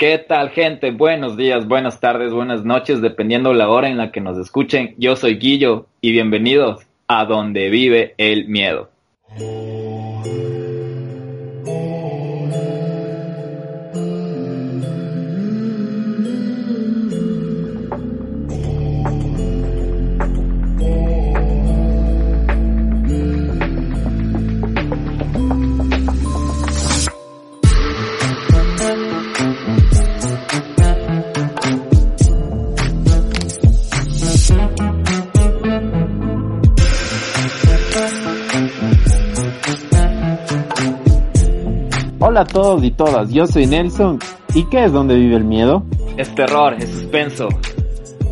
¿Qué tal, gente? Buenos días, buenas tardes, buenas noches, dependiendo la hora en la que nos escuchen. Yo soy Guillo y bienvenidos a Donde Vive el Miedo. Hola a todos y todas, yo soy Nelson. ¿Y qué es donde vive el miedo? Es terror, es suspenso.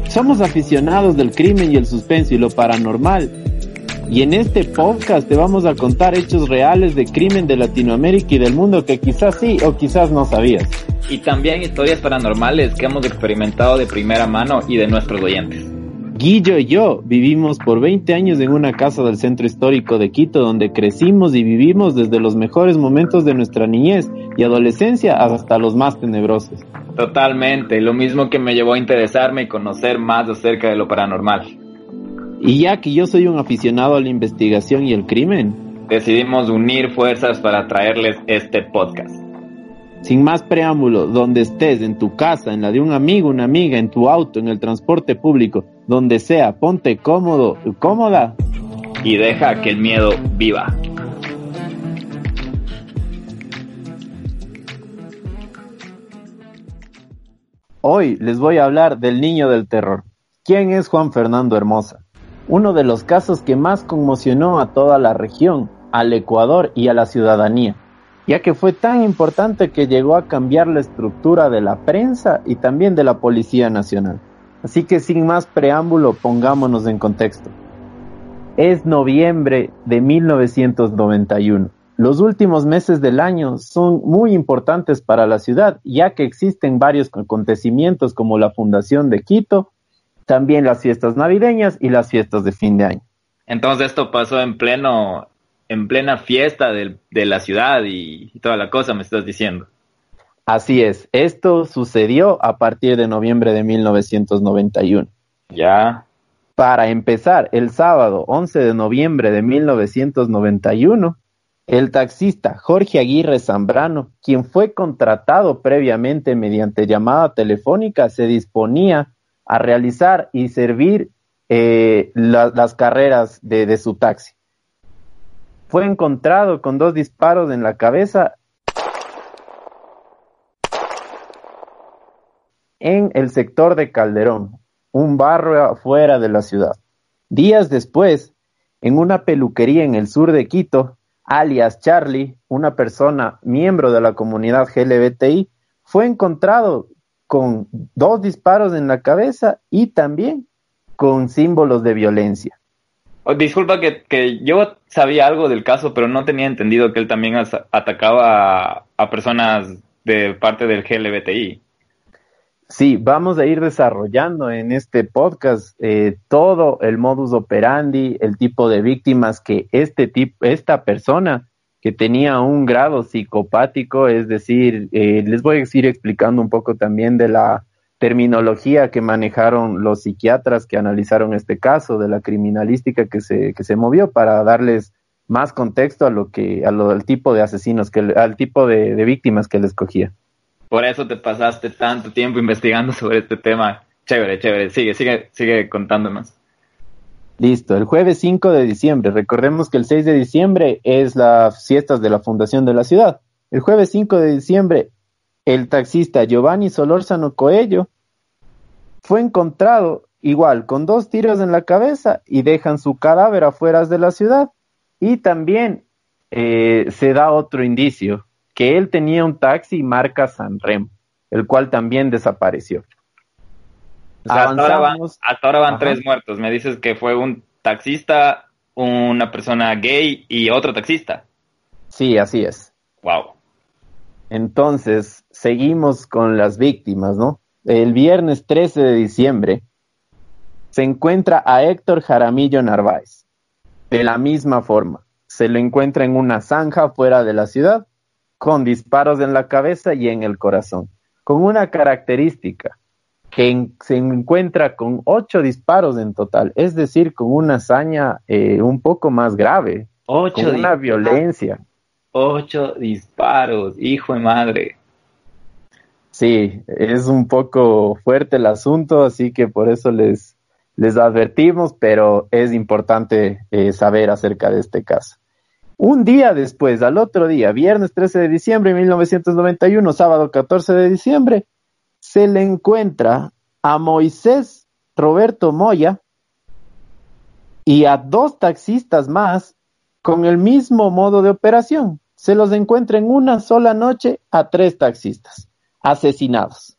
Somos aficionados del crimen y el suspenso y lo paranormal. Y en este podcast te vamos a contar hechos reales de crimen de Latinoamérica y del mundo que quizás sí o quizás no sabías. Y también historias paranormales que hemos experimentado de primera mano y de nuestros oyentes. Guillo y yo vivimos por 20 años en una casa del centro histórico de Quito donde crecimos y vivimos desde los mejores momentos de nuestra niñez y adolescencia hasta los más tenebrosos. Totalmente, lo mismo que me llevó a interesarme y conocer más acerca de lo paranormal. Y ya que yo soy un aficionado a la investigación y el crimen, decidimos unir fuerzas para traerles este podcast. Sin más preámbulo, donde estés, en tu casa, en la de un amigo, una amiga, en tu auto, en el transporte público, donde sea, ponte cómodo, cómoda. Y deja que el miedo viva. Hoy les voy a hablar del niño del terror. ¿Quién es Juan Fernando Hermosa? Uno de los casos que más conmocionó a toda la región, al Ecuador y a la ciudadanía ya que fue tan importante que llegó a cambiar la estructura de la prensa y también de la Policía Nacional. Así que sin más preámbulo, pongámonos en contexto. Es noviembre de 1991. Los últimos meses del año son muy importantes para la ciudad, ya que existen varios acontecimientos como la fundación de Quito, también las fiestas navideñas y las fiestas de fin de año. Entonces esto pasó en pleno en plena fiesta de, la ciudad y, y toda la cosa, me estás diciendo. Así es, esto sucedió a partir de noviembre de 1991. Ya. Para empezar, el sábado 11 de noviembre de 1991, el taxista Jorge Aguirre Zambrano, quien fue contratado previamente mediante llamada telefónica, se disponía a realizar y servir eh, las carreras de su taxi fue encontrado con dos disparos en la cabeza en el sector de Calderón, un barrio afuera de la ciudad. Días después, en una peluquería en el sur de Quito, alias Charlie, una persona miembro de la comunidad GLBTI, fue encontrado con dos disparos en la cabeza y también con símbolos de violencia. Oh, disculpa que, yo sabía algo del caso, pero no tenía entendido que él también atacaba a, personas de parte del GLBTI. Sí, vamos a ir desarrollando en este podcast eh, todo el modus operandi, el tipo de víctimas que este tipo, esta persona que tenía un grado psicopático, es decir, eh, les voy a ir explicando un poco también de la terminología que manejaron los psiquiatras que analizaron este caso, de la criminalística que se, que se movió para darles más contexto a lo que, a lo, al tipo de asesinos, que, al tipo de, de víctimas que él escogía. Por eso te pasaste tanto tiempo investigando sobre este tema. Chévere, chévere. Sigue, sigue, sigue contándonos. Listo, el jueves 5 de diciembre. Recordemos que el 6 de diciembre es las fiestas de la fundación de la ciudad. El jueves 5 de diciembre el taxista Giovanni Solórzano Coello fue encontrado igual con dos tiros en la cabeza y dejan su cadáver afuera de la ciudad. Y también eh, se da otro indicio, que él tenía un taxi marca Sanremo, el cual también desapareció. hasta, ahora van, tres muertos. Me dices que fue un taxista, una persona gay y otro taxista. Sí, así es. Wow. Entonces, seguimos con las víctimas, ¿no? El viernes 13 de diciembre se encuentra a Héctor Jaramillo Narváez. De la misma forma, se lo encuentra en una zanja fuera de la ciudad, con disparos en la cabeza y en el corazón. con una característica que se encuentra con ocho disparos en total, es decir, con una hazaña eh, un poco más grave, ocho con una violencia. Ocho disparos, hijo de madre. Sí, es un poco fuerte el asunto, así que por eso les, les advertimos, pero es importante eh, saber acerca de este caso. Un día después, al otro día, viernes 13 de diciembre de 1991, sábado 14 de diciembre, se le encuentra a Moisés Roberto Moya y a dos taxistas más con el mismo modo de operación. Se los encuentra en una sola noche a tres taxistas asesinados.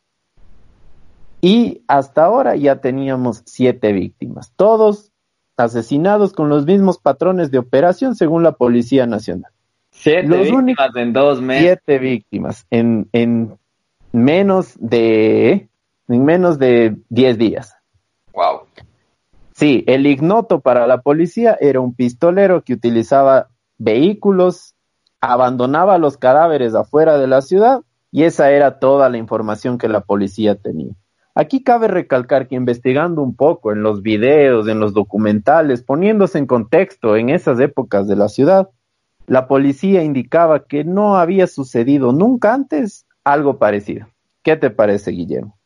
Y hasta ahora ya teníamos siete víctimas, todos asesinados con los mismos patrones de operación según la Policía Nacional. Siete víctimas en dos meses. Siete víctimas en, en menos de en menos de diez días. Wow. Sí, el ignoto para la policía era un pistolero que utilizaba vehículos, abandonaba los cadáveres afuera de la ciudad y esa era toda la información que la policía tenía. Aquí cabe recalcar que investigando un poco en los videos, en los documentales, poniéndose en contexto en esas épocas de la ciudad, la policía indicaba que no había sucedido nunca antes algo parecido. ¿Qué te parece, Guillermo?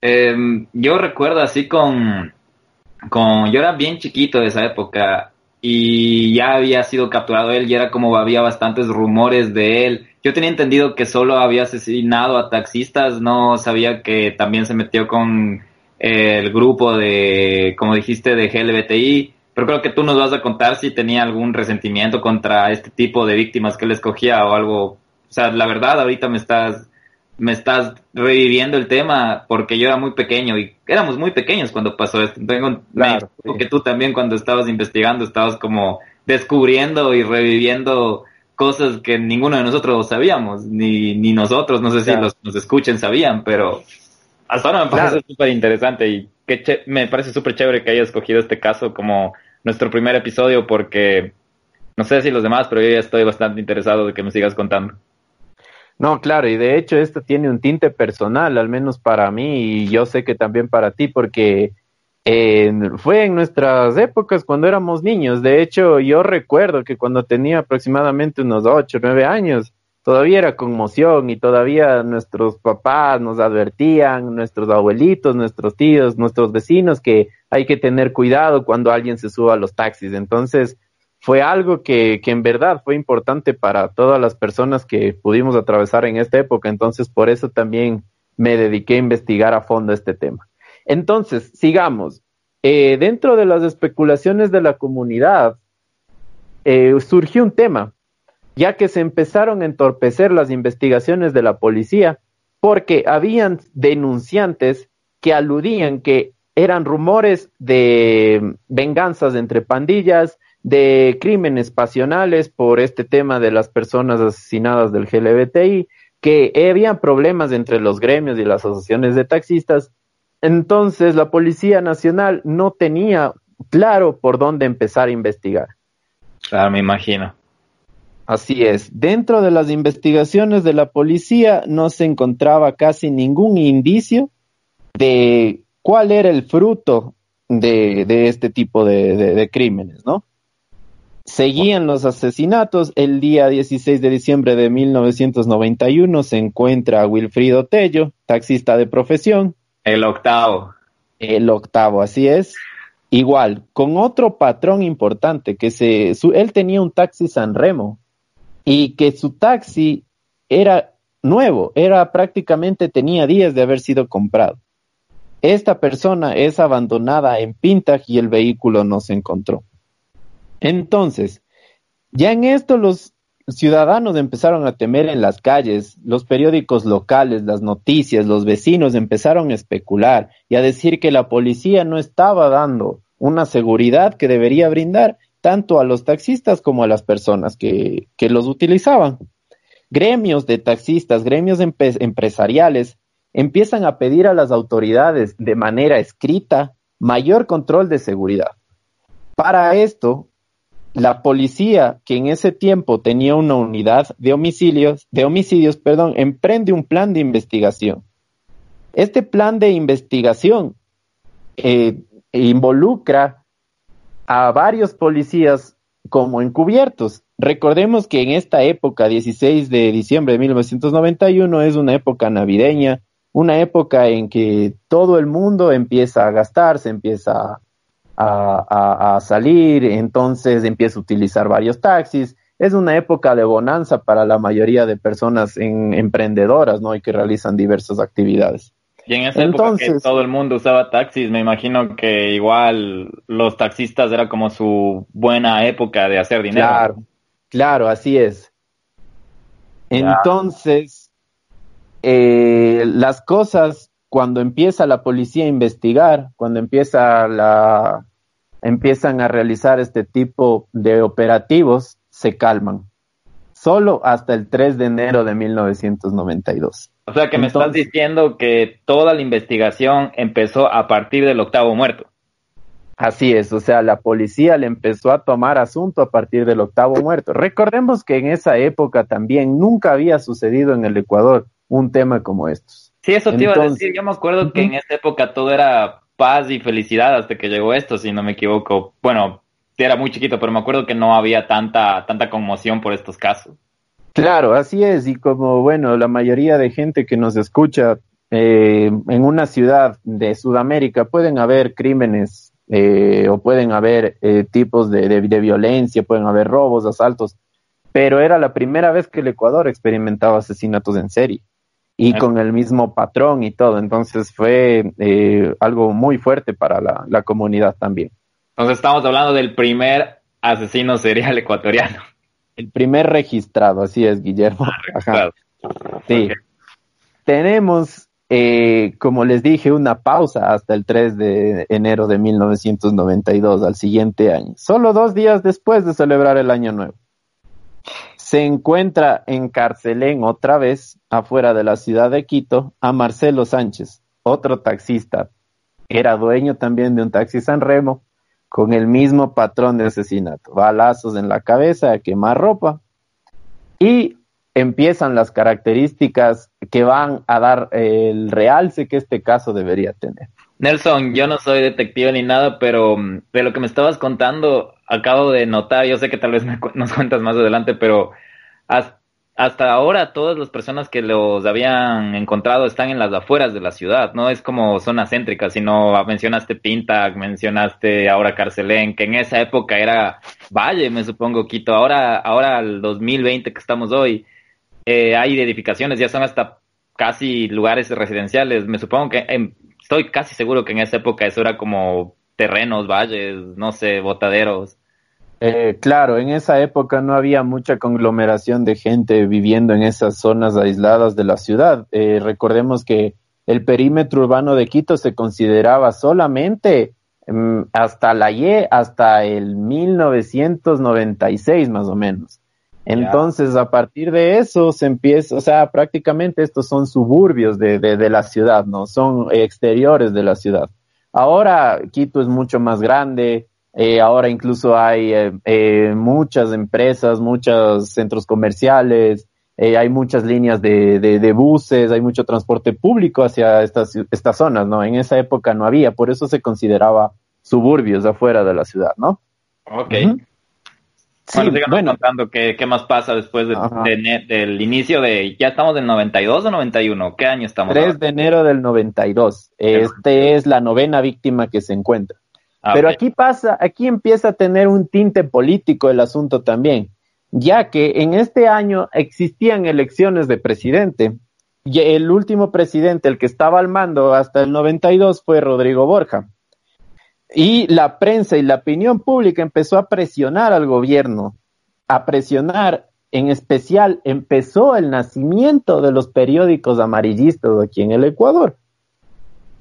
Em, yo recuerdo así con, con, yo era bien chiquito de esa época y ya había sido capturado él y era como había bastantes rumores de él. Yo tenía entendido que solo había asesinado a taxistas, no sabía que también se metió con el grupo de, como dijiste, de GLBTI, pero creo que tú nos vas a contar si tenía algún resentimiento contra este tipo de víctimas que él escogía o algo. O sea, la verdad, ahorita me estás me estás reviviendo el tema porque yo era muy pequeño y éramos muy pequeños cuando pasó esto. Tengo, claro, que tú también cuando estabas investigando estabas como descubriendo y reviviendo cosas que ninguno de nosotros sabíamos, ni, ni nosotros, no sé si los nos escuchen sabían, pero hasta ahora me parece súper interesante y que me parece súper chévere que hayas escogido este caso como nuestro primer episodio porque no sé si los demás, pero yo ya estoy bastante interesado de que me sigas contando. No, claro, y de hecho esto tiene un tinte personal, al menos para mí, y yo sé que también para ti, porque fue en nuestras épocas cuando éramos niños. De hecho, yo recuerdo que cuando tenía aproximadamente unos ocho, nueve años, todavía era conmoción y todavía nuestros papás nos advertían, nuestros abuelitos, nuestros tíos, nuestros vecinos, que hay que tener cuidado cuando alguien se suba a los taxis. Entonces, fue algo que, que, en verdad fue importante para todas las personas que pudimos atravesar en esta época, entonces por eso también me dediqué a investigar a fondo este tema. Entonces, sigamos. Eh, dentro de las especulaciones de la comunidad, eh, surgió un tema, ya que se empezaron a entorpecer las investigaciones de la policía, porque habían denunciantes que aludían que eran rumores de venganzas entre pandillas, de crímenes pasionales por este tema de las personas asesinadas del GLBTI, que había problemas entre los gremios y las asociaciones de taxistas. Entonces la Policía Nacional no tenía claro por dónde empezar a investigar. Claro, me imagino. Así es. Dentro de las investigaciones de la policía no se encontraba casi ningún indicio de cuál era el fruto de, de este tipo de, de crímenes, ¿no? Seguían los asesinatos. El día 16 de diciembre de 1991 se encuentra Wilfrido Tello, taxista de profesión. El octavo. El octavo, así es. Igual, con otro patrón importante, que se, él tenía un taxi San Remo y que su taxi era nuevo, era prácticamente tenía días de haber sido comprado. Esta persona es abandonada en Pintaj y el vehículo no se encontró. Entonces, ya en esto los ciudadanos empezaron a temer en las calles, los periódicos locales, las noticias, los vecinos empezaron a especular y a decir que la policía no estaba dando una seguridad que debería brindar tanto a los taxistas como a las personas que, que los utilizaban. Gremios de taxistas, gremios empresariales empiezan a pedir a las autoridades de manera escrita mayor control de seguridad. Para esto, la policía, que en ese tiempo tenía una unidad de homicidios, de homicidios, perdón, emprende un plan de investigación. Este plan de investigación eh, involucra a varios policías como encubiertos. Recordemos que en esta época, 16 de diciembre de 1991, es una época navideña, una época en que todo el mundo empieza a gastar, se empieza a, salir, entonces empieza a utilizar varios taxis. Es una época de bonanza para la mayoría de personas emprendedoras, ¿no? Y que realizan diversas actividades. Y en esa época que todo el mundo usaba taxis, me imagino que igual los taxistas era como su buena época de hacer dinero. Claro, claro, así es. Entonces, eh, las cosas cuando empieza la policía a investigar, cuando empieza la, empiezan a realizar este tipo de operativos, se calman. Solo hasta el 3 de enero de 1992. O sea que me estás diciendo que toda la investigación empezó a partir del octavo muerto. Así es, o sea, la policía le empezó a tomar asunto a partir del octavo muerto. Recordemos que en esa época también nunca había sucedido en el Ecuador un tema como estos. Sí, eso te iba a decir. Yo me acuerdo que en esa época todo era paz y felicidad hasta que llegó esto, si no me equivoco. Bueno, era muy chiquito, pero me acuerdo que no había tanta, tanta conmoción por estos casos. Claro, así es, y como bueno, la mayoría de gente que nos escucha eh, en una ciudad de Sudamérica pueden haber crímenes eh, o pueden haber eh, tipos de, de, violencia, pueden haber robos, asaltos, pero era la primera vez que el Ecuador experimentaba asesinatos en serie y con el mismo patrón y todo, entonces fue algo muy fuerte para la, la comunidad también. Entonces estamos hablando del primer asesino serial ecuatoriano. El primer registrado, así es, Guillermo. Ah, sí. Tenemos, eh, como les dije, una pausa hasta el 3 de enero de 1992, al siguiente año, solo dos días después de celebrar el Año Nuevo. Se encuentra en Carcelén otra vez, afuera de la ciudad de Quito, a Marcelo Sánchez, otro taxista. Era dueño también de un taxi San Remo con el mismo patrón de asesinato, balazos en la cabeza, quemar ropa y empiezan las características que van a dar el realce que este caso debería tener. Nelson, yo no soy detective ni nada, pero mm, de lo que me estabas contando, acabo de notar, yo sé que tal vez nos cuentas más adelante, pero has, hasta ahora todas las personas que los habían encontrado están en las afueras de la ciudad, no es como zona céntrica, sino mencionaste Pinta, mencionaste ahora Carcelén, que en esa época era Valle, me supongo, Quito. Ahora, ahora al 2020 que estamos hoy, eh, hay edificaciones, ya son hasta casi lugares residenciales. Me supongo que, estoy casi seguro que en esa época eso era como terrenos, valles, no sé, botaderos. Eh, claro, en esa época no había mucha conglomeración de gente viviendo en esas zonas aisladas de la ciudad. Eh, recordemos que el perímetro urbano de Quito se consideraba solamente mm, hasta la Y, hasta el 1996 más o menos. Entonces, a partir de eso se empieza, o sea, prácticamente estos son suburbios de, de la ciudad, ¿no? Son exteriores de la ciudad. Ahora Quito es mucho más grande, eh, ahora incluso hay eh, eh, muchas empresas, muchos centros comerciales, hay muchas líneas de, de, buses, hay mucho transporte público hacia estas, estas zonas, ¿no? En esa época no había, por eso se consideraba suburbios afuera de la ciudad, ¿no? Ok. Bueno, contando qué, qué, más pasa después de, del inicio de, ya estamos del 92 o 91, ¿qué año estamos? 3 de enero del 92, este es la novena víctima que se encuentra. Ah, Pero aquí pasa, aquí empieza a tener un tinte político el asunto también, ya que en este año existían elecciones de presidente. Y el último presidente, el que estaba al mando hasta el 92, fue Rodrigo Borja. Y la prensa y la opinión pública empezó a presionar al gobierno, a presionar, en especial empezó el nacimiento de los periódicos amarillistas aquí en el Ecuador.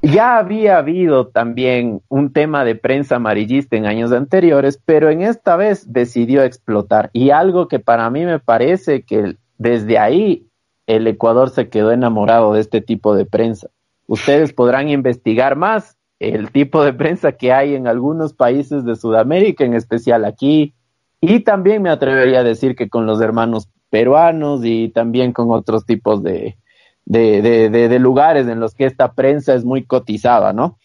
Ya había habido también un tema de prensa amarillista en años anteriores, pero en esta vez decidió explotar. Y algo que para mí me parece que desde ahí el Ecuador se quedó enamorado de este tipo de prensa. Ustedes podrán investigar más el tipo de prensa que hay en algunos países de Sudamérica, en especial aquí, Y también me atrevería a decir que con los hermanos peruanos y también con otros tipos de, de, de, de, lugares en los que esta prensa es muy cotizada, ¿no?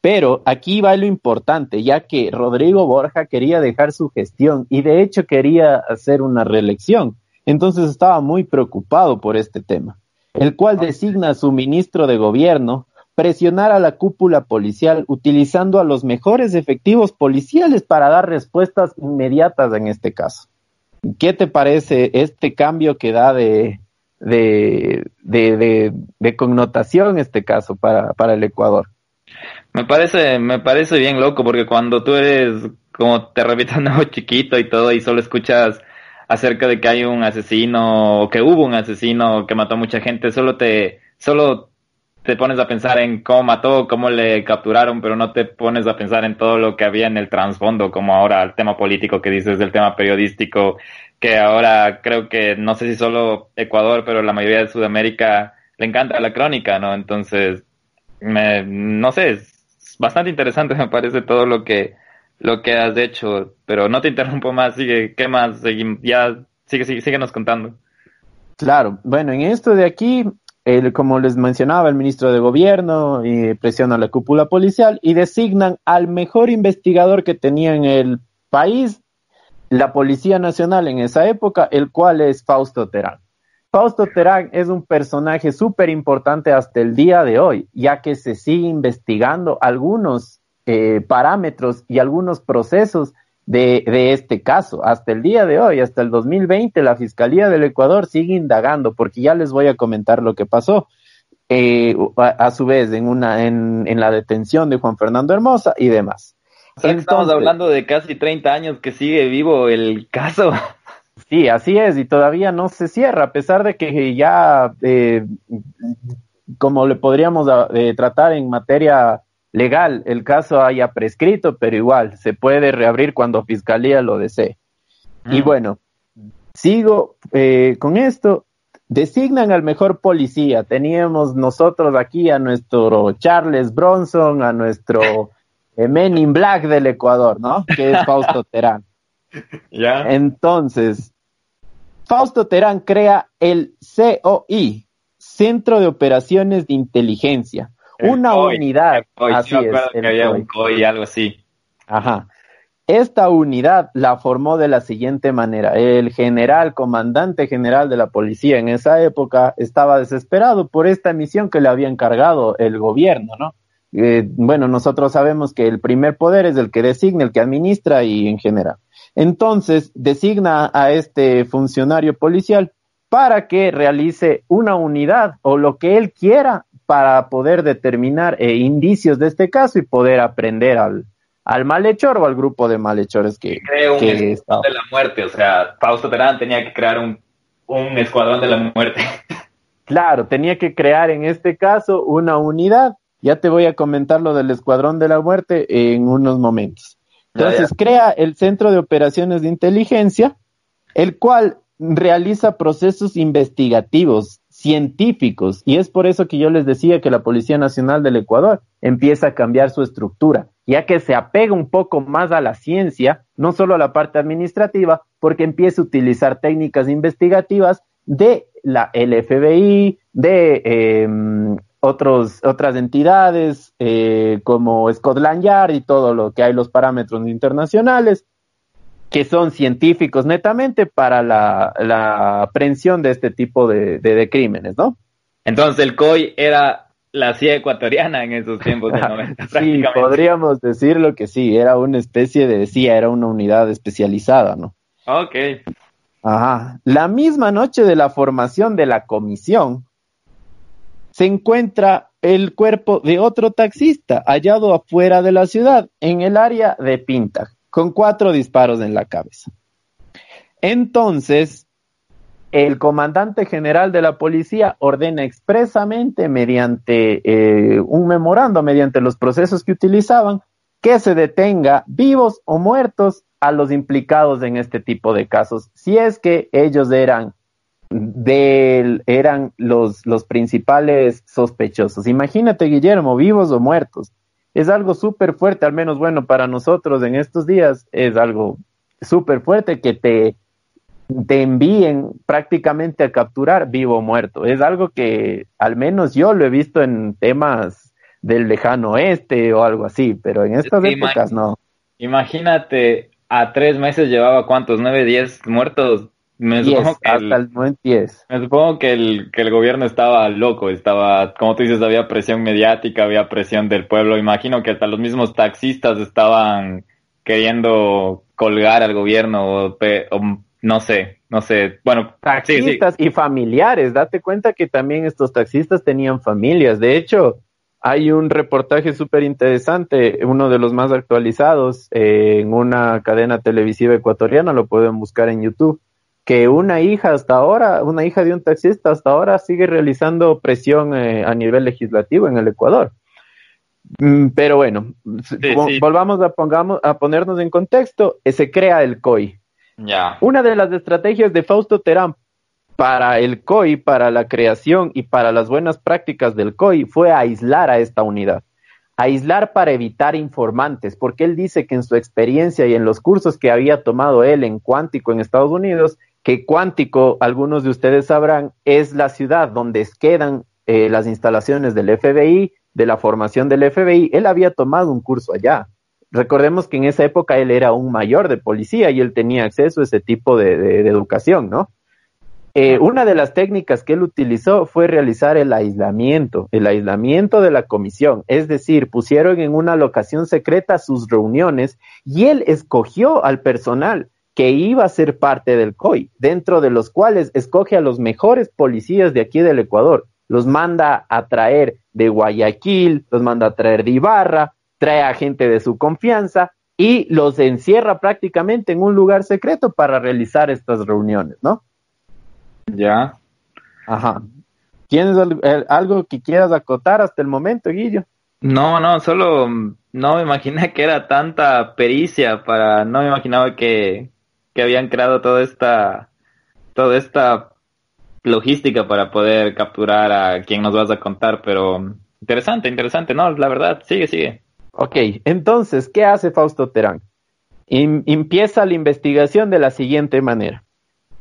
Pero aquí va lo importante, ya que Rodrigo Borja quería dejar su gestión y de hecho quería hacer una reelección. Entonces estaba muy preocupado por este tema, el cual designa a su ministro de gobierno presionar a la cúpula policial utilizando a los mejores efectivos policiales para dar respuestas inmediatas en este caso. ¿Qué te parece este cambio que da de, de, de, de, connotación en este caso para, para el Ecuador? Me parece, me parece bien loco porque cuando tú eres, como te repito, un chiquito y todo y solo escuchas acerca de que hay un asesino o que hubo un asesino que mató a mucha gente, solo te, solo te pones a pensar en cómo mató, cómo le capturaron, pero no te pones a pensar en todo lo que había en el trasfondo, como ahora el tema político que dices, el tema periodístico, que ahora creo que no sé si solo Ecuador, pero la mayoría de Sudamérica le encanta la crónica, ¿no? Entonces, me, no sé, es bastante interesante me parece todo lo que lo que has hecho, pero no te interrumpo más, sigue, ¿qué más? ya, sigue, sigue, síguenos contando. Claro, bueno, en esto de aquí, el, como les mencionaba, el ministro de Gobierno y presiona la cúpula policial y designan al mejor investigador que tenía en el país la Policía Nacional en esa época, el cual es Fausto Terán. Fausto Terán es un personaje súper importante hasta el día de hoy, ya que se sigue investigando algunos eh, parámetros y algunos procesos de, de, este caso. Hasta el día de hoy, hasta el 2020, la Fiscalía del Ecuador sigue indagando, porque ya les voy a comentar lo que pasó. Eh, a, su vez, en, una, en, en la detención de Juan Fernando Hermosa y demás. estamos hablando de casi 30 años que sigue vivo el caso. Sí, así es, y todavía no se cierra, a pesar de que ya, eh, como le podríamos eh, tratar en materia legal, el caso haya prescrito, pero igual se puede reabrir cuando Fiscalía lo desee. Y mm. bueno, sigo eh, con esto. Designan al mejor policía. Teníamos nosotros aquí a nuestro Charles Bronson, a nuestro Men in Black del Ecuador, ¿no? Que es Fausto Terán. ¿Ya? Entonces, Fausto Terán crea el COI, Centro de Operaciones de Inteligencia, una unidad. así es, que había un COI, algo así. Ajá. Esta unidad la formó de la siguiente manera. El general, comandante general de la policía en esa época, estaba desesperado por esta misión que le había encargado el gobierno, ¿no? Eh, bueno, nosotros sabemos que el primer poder es el que designa, el que administra y en general. Entonces, designa a este funcionario policial para que realice una unidad o lo que él quiera para poder determinar eh, indicios de este caso y poder aprender al, al malhechor o al grupo de malhechores que, Creo un escuadrón de la muerte, o sea, Fausto Terán tenía que crear un, un escuadrón de la muerte. Claro, tenía que crear en este caso una unidad. Ya te voy a comentar lo del escuadrón de la muerte en unos momentos. Entonces crea el Centro de Operaciones de Inteligencia, el cual realiza procesos investigativos, científicos, y es por eso que yo les decía que la Policía Nacional del Ecuador empieza a cambiar su estructura, ya que se apega un poco más a la ciencia, no solo a la parte administrativa, porque empieza a utilizar técnicas investigativas de la LFBI, de eh, otros, otras entidades eh, como Scotland Yard y todo lo que hay los parámetros internacionales que son científicos netamente para la, la aprehensión de este tipo de, de, crímenes, ¿no? Entonces el COI era la CIA ecuatoriana en esos tiempos de 90. sí, podríamos decirlo que sí, era una especie de CIA, era una unidad especializada, ¿no? Ok. Ajá. La misma noche de la formación de la comisión, se encuentra el cuerpo de otro taxista hallado afuera de la ciudad, en el área de Pinta, con cuatro disparos en la cabeza. Entonces, el comandante general de la policía ordena expresamente mediante eh, un memorando, mediante los procesos que utilizaban, que se detenga vivos o muertos a los implicados en este tipo de casos, si es que ellos eran eran los, los principales sospechosos. Imagínate, Guillermo, vivos o muertos. Es algo súper fuerte, al menos bueno, para nosotros en estos días es algo súper fuerte que te, te envíen prácticamente a capturar vivo o muerto. Es algo que al menos yo lo he visto en temas del lejano oeste o algo así, pero en estas épocas no. Imagínate, a tres meses llevaba cuántos, nueve, diez muertos. Me supongo que hasta el, Me supongo que el, que el gobierno estaba loco, estaba, como tú dices, había presión mediática, había presión del pueblo. Imagino que hasta los mismos taxistas estaban queriendo colgar al gobierno o, no sé, no sé. Bueno, taxistas y familiares. Date cuenta que también estos taxistas tenían familias. De hecho, hay un reportaje súper interesante, uno de los más actualizados, eh, en una cadena televisiva ecuatoriana, lo pueden buscar en YouTube, que una hija hasta ahora, una hija de un taxista hasta ahora sigue realizando presión eh, a nivel legislativo en el Ecuador. Mm, pero bueno, volvamos a, pongamos, a ponernos en contexto, eh, se crea el COI. Una de las estrategias de Fausto Terán para el COI, para la creación y para las buenas prácticas del COI fue aislar a esta unidad. Aislar para evitar informantes, porque él dice que en su experiencia y en los cursos que había tomado él en Cuántico en Estados Unidos, que Cuántico, algunos de ustedes sabrán, es la ciudad donde quedan eh, las instalaciones del FBI, de la formación del FBI. Él había tomado un curso allá. Recordemos que en esa época él era un mayor de policía y él tenía acceso a ese tipo de, educación, ¿no? Eh, una de las técnicas que él utilizó fue realizar el aislamiento, el aislamiento de la comisión, es decir, pusieron en una locación secreta sus reuniones y él escogió al personal que iba a ser parte del COI, dentro de los cuales escoge a los mejores policías de aquí del Ecuador, los manda a traer de Guayaquil, los manda a traer de Ibarra, trae a gente de su confianza y los encierra prácticamente en un lugar secreto para realizar estas reuniones, ¿no? Ya. Ajá. ¿Tienes algo que quieras acotar hasta el momento, Guillo? No, no, solo no me imaginé que era tanta pericia para, no me imaginaba que, que habían creado toda esta, toda esta logística para poder capturar a quien nos vas a contar, pero interesante, interesante, ¿no? La verdad, sigue, sigue. Ok, entonces, ¿qué hace Fausto Terán? empieza la investigación de la siguiente manera.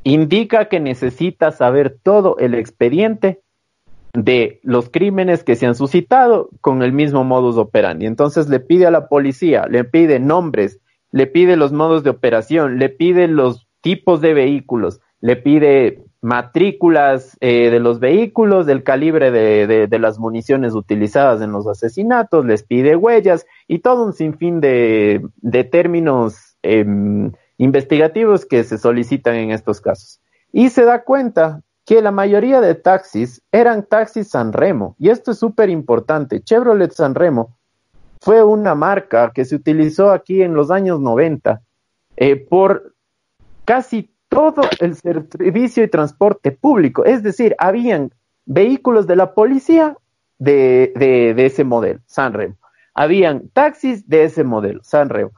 Indica que necesita saber todo el expediente de los crímenes que se han suscitado con el mismo modus operandi. Entonces le pide a la policía, le pide nombres, le pide los modos de operación, le pide los tipos de vehículos, le pide matrículas eh, de los vehículos, del calibre de, de, las municiones utilizadas en los asesinatos, les pide huellas y todo un sinfín de, de términos em, investigativos que se solicitan en estos casos. Y se da cuenta que la mayoría de taxis eran taxis Sanremo. Y esto es súper importante. Chevrolet Sanremo fue una marca que se utilizó aquí en los años 90 eh, por casi todo el servicio y transporte público. Es decir, habían vehículos de la policía de, de, ese modelo, Sanremo. Habían taxis de ese modelo, Sanremo.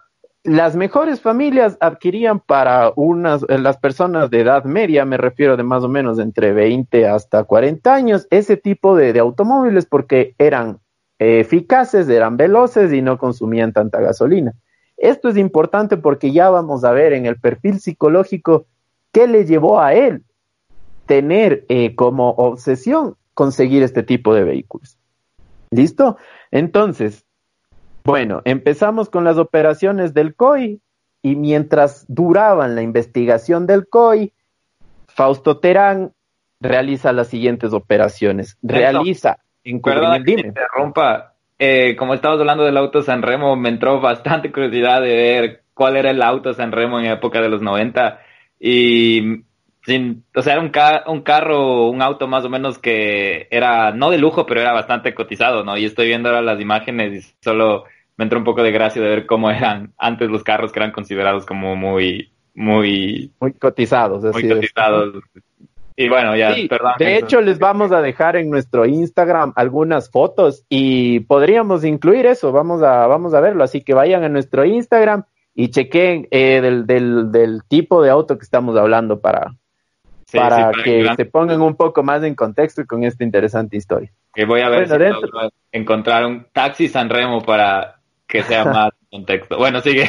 Las mejores familias adquirían para unas, las personas de edad media, me refiero de más o menos entre 20 hasta 40 años, ese tipo de automóviles porque eran eficaces, eran veloces y no consumían tanta gasolina. Esto es importante porque ya vamos a ver en el perfil psicológico ¿Qué le llevó a él tener eh, como obsesión conseguir este tipo de vehículos? ¿Listo? Entonces, bueno, empezamos con las operaciones del COI y mientras duraban la investigación del COI, Fausto Terán realiza las siguientes operaciones. Realiza Perdón, que interrumpa. Eh, como estabas hablando del auto San Remo, me entró bastante curiosidad de ver cuál era el auto San Remo en la época de los 90 y sin, o sea, era un, un carro, un auto más o menos que era no de lujo, pero era bastante cotizado, ¿no? Y estoy viendo ahora las imágenes y solo me entró un poco de gracia de ver cómo eran antes los carros que eran considerados como muy, muy... Muy cotizados. Muy cotizados. Y bueno, ya, perdón. De hecho, les vamos a dejar en nuestro Instagram algunas fotos y podríamos incluir eso, vamos a, vamos a verlo. Así que vayan a nuestro Instagram y chequen eh, del, del, del, tipo de auto que estamos hablando para, para, que se pongan un poco más en contexto con esta interesante historia. Que voy a ver si encontrar un taxi San Remo para que sea más contexto. Bueno, sigue.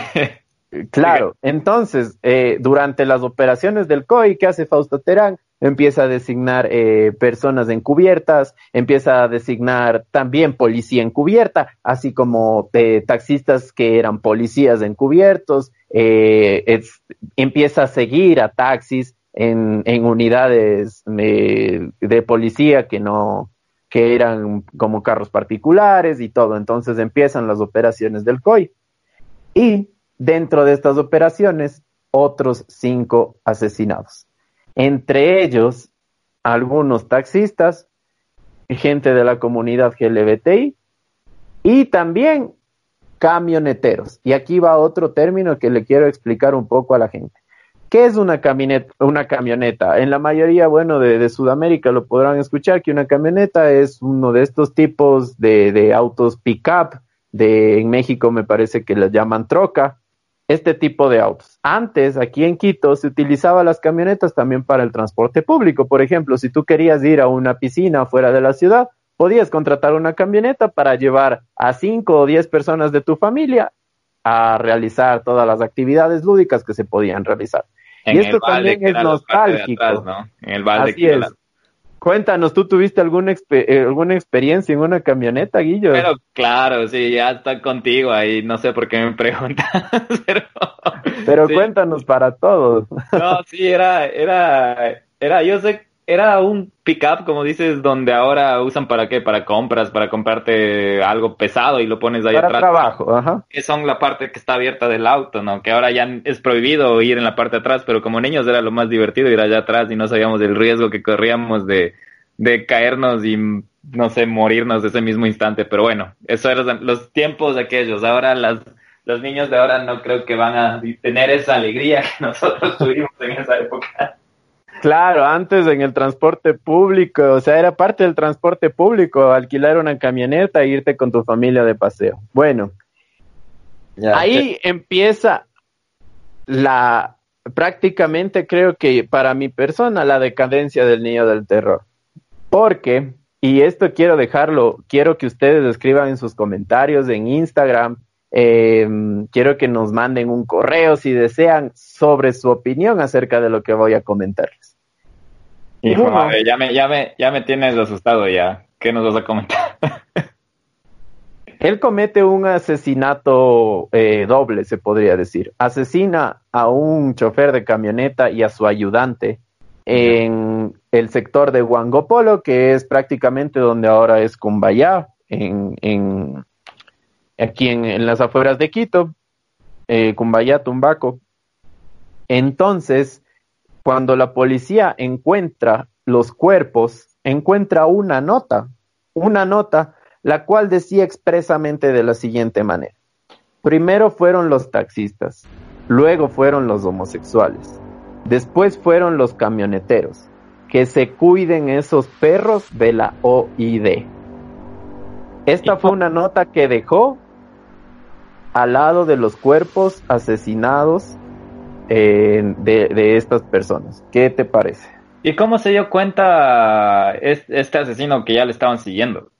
Claro, entonces, eh, durante las operaciones del COI, ¿qué hace Fausto Terán? Empieza a designar eh, personas encubiertas, empieza a designar también policía encubierta, así como eh, taxistas que eran policías encubiertos, empieza a seguir a taxis en, unidades de policía que no, que eran como carros particulares y todo. Entonces empiezan las operaciones del COI. Y dentro de estas operaciones, otros cinco asesinados. Entre ellos, algunos taxistas, gente de la comunidad GLBTI y también camioneteros. Y aquí va otro término que le quiero explicar un poco a la gente. ¿Qué es una camioneta? En la mayoría, bueno, de, Sudamérica lo podrán escuchar que una camioneta es uno de estos tipos de, de autos pick-up. De, en México me parece que las llaman troca. Este tipo de autos. Antes, aquí en Quito, se utilizaba las camionetas también para el transporte público. Por ejemplo, si tú querías ir a una piscina fuera de la ciudad, podías contratar una camioneta para llevar a cinco o diez personas de tu familia a realizar todas las actividades lúdicas que se podían realizar y esto también es nostálgico. En el balde Así es. Cuéntanos, ¿tú tuviste alguna, eh, alguna experiencia en una camioneta, Guillo? Pero claro, sí, ya está contigo ahí, no sé por qué me preguntas, pero... Pero cuéntanos para todos. No, sí, era, era, era, yo sé era un pickup, como dices, donde ahora usan para qué, para compras, para comprarte algo pesado y lo pones ahí para atrás. trabajo, ajá. Que son la parte que está abierta del auto, ¿no? Que ahora ya es prohibido ir en la parte de atrás, pero como niños era lo más divertido ir allá atrás y no sabíamos del riesgo que corríamos de, de caernos y, no sé, morirnos ese mismo instante. Pero bueno, eso eran los tiempos de aquellos. Ahora las, los niños de ahora no creo que van a tener esa alegría que nosotros tuvimos en esa época. Claro, antes en el transporte público, o sea, era parte del transporte público, alquilar una camioneta e irte con tu familia de paseo. Bueno, ahí empieza la, prácticamente creo que para mi persona, la decadencia del niño del terror. Porque, y esto quiero dejarlo, quiero que ustedes escriban en sus comentarios en Instagram, Em, quiero que nos manden un correo si desean sobre su opinión acerca de lo que voy a comentarles. Hijo, ya, me, ya, me, ya me tienes asustado ya. ¿Qué nos vas a comentar? Él comete un asesinato eh, doble, se podría decir. Asesina a un chofer de camioneta y a su ayudante en el sector de Huangopolo, que es prácticamente donde ahora es Cumbayá, en, en, aquí en, las afueras de Quito, eh, Cumbayá, Tumbaco. Entonces, cuando la policía encuentra los cuerpos, encuentra una nota, una nota, la cual decía expresamente de la siguiente manera. Primero fueron los taxistas, luego fueron los homosexuales, después fueron los camioneteros. Que se cuiden esos perros de la OID. Esta fue una nota que dejó al lado de los cuerpos asesinados eh, de, estas personas. ¿Qué te parece? ¿Y cómo se dio cuenta este asesino que ya le estaban siguiendo?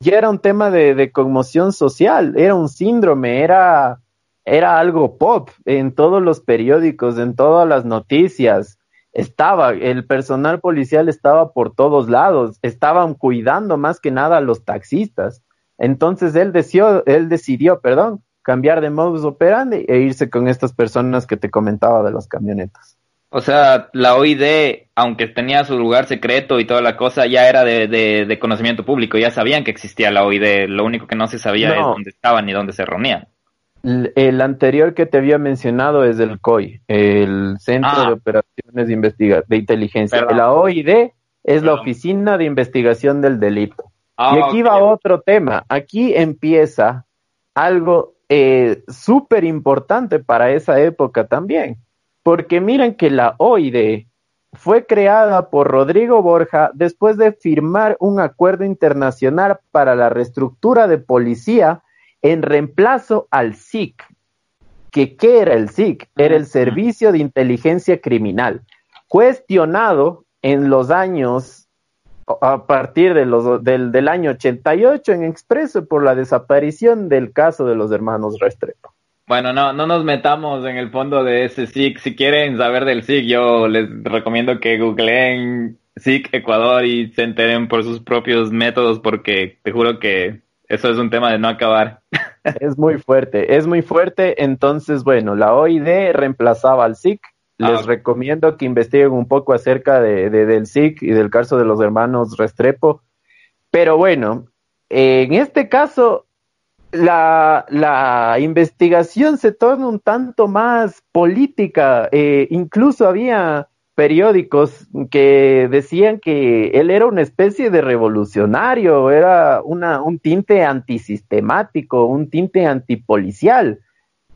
Ya era un tema de, conmoción social, era un síndrome, era, era algo pop en todos los periódicos, en todas las noticias. Estaba, el personal policial estaba por todos lados, estaban cuidando más que nada a los taxistas. Entonces él decidió, él decidió, perdón, cambiar de modus operandi e irse con estas personas que te comentaba de las camionetas. O sea, la OID, aunque tenía su lugar secreto y toda la cosa, ya era de, conocimiento público, ya sabían que existía la OID, lo único que no se sabía es dónde estaban ni dónde se reunían. El anterior que te había mencionado es el COI, el Centro ah. de Operaciones de, Investiga de Inteligencia. La OID es la Oficina de Investigación del Delito. Ah, y aquí va otro tema. Aquí empieza algo eh, súper importante para esa época también, porque miren que la OID fue creada por Rodrigo Borja después de firmar un acuerdo internacional para la reestructura de policía en reemplazo al SIC. ¿Que, ¿Qué era el SIC? Era el Servicio de Inteligencia Criminal, cuestionado en los años a partir de los, del, del, año 88 en Expreso por la desaparición del caso de los hermanos Restrepo. Bueno, no, no nos metamos en el fondo de ese SIC. Si quieren saber del SIC, yo les recomiendo que googleen SIC Ecuador y se enteren por sus propios métodos porque te juro que eso es un tema de no acabar. Es muy fuerte, es muy fuerte. Entonces, bueno, la OID reemplazaba al SIC. Ah, les recomiendo que investiguen un poco acerca de, del SIC y del caso de los hermanos Restrepo. Pero bueno, en este caso la, la, investigación se torna un tanto más política. Eh, incluso había periódicos que decían que él era una especie de revolucionario, era una, un tinte antisistemático, un tinte antipolicial.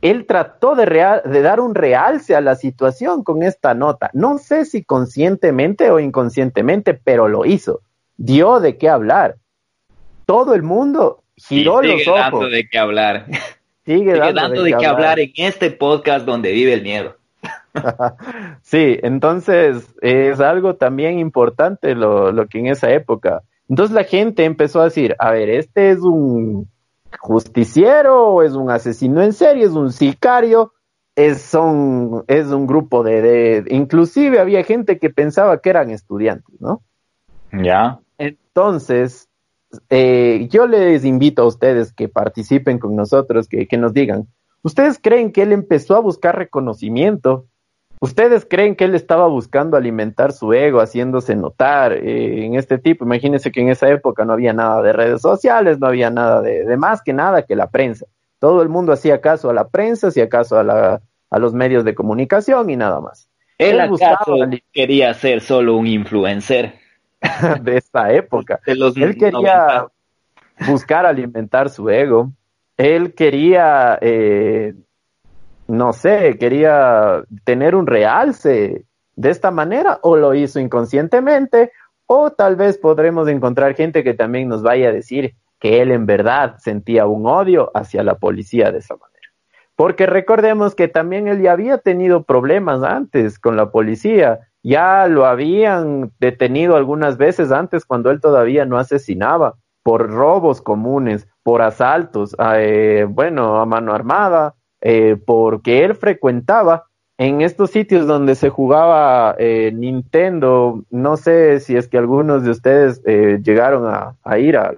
Él trató de, de dar un realce a la situación con esta nota. No sé si conscientemente o inconscientemente, pero lo hizo. Dio de qué hablar. Todo el mundo giró sigue dando de qué hablar. Sigue, dando, de, qué, hablar. en este podcast donde vive el miedo. sí, entonces es algo también importante lo, lo que en esa época. Entonces la gente empezó a decir, a ver, este es un justiciero, es un asesino en serie, es un sicario, es, son, es un grupo de, de, inclusive había gente que pensaba que eran estudiantes, ¿no? Ya. Entonces, eh, yo les invito a ustedes que participen con nosotros, que, nos digan, ¿ustedes creen que él empezó a buscar reconocimiento? ¿Ustedes creen que él estaba buscando alimentar su ego, haciéndose notar eh, en este tipo? Imagínense que en esa época no había nada de redes sociales, no había nada de, más que nada que la prensa. Todo el mundo hacía caso a la prensa, hacía caso a, la, a los medios de comunicación y nada más. Él, él quería ser solo un influencer. de esta época. él quería buscar alimentar su ego. Él quería, eh, no sé, quería tener un realce de esta manera o lo hizo inconscientemente o tal vez podremos encontrar gente que también nos vaya a decir que él en verdad sentía un odio hacia la policía de esa manera. Porque recordemos que también él ya había tenido problemas antes con la policía ya lo habían detenido algunas veces antes cuando él todavía no asesinaba por robos comunes, por asaltos, eh, bueno, a mano armada, eh, porque él frecuentaba en estos sitios donde se jugaba eh, Nintendo. No sé si es que algunos de ustedes llegaron a, ir a,